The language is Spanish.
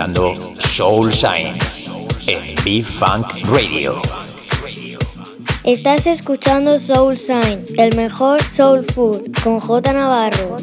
Escuchando Soul Shine en B-Funk Radio. Estás escuchando Soul Sign, el mejor soul food, con J Navarro.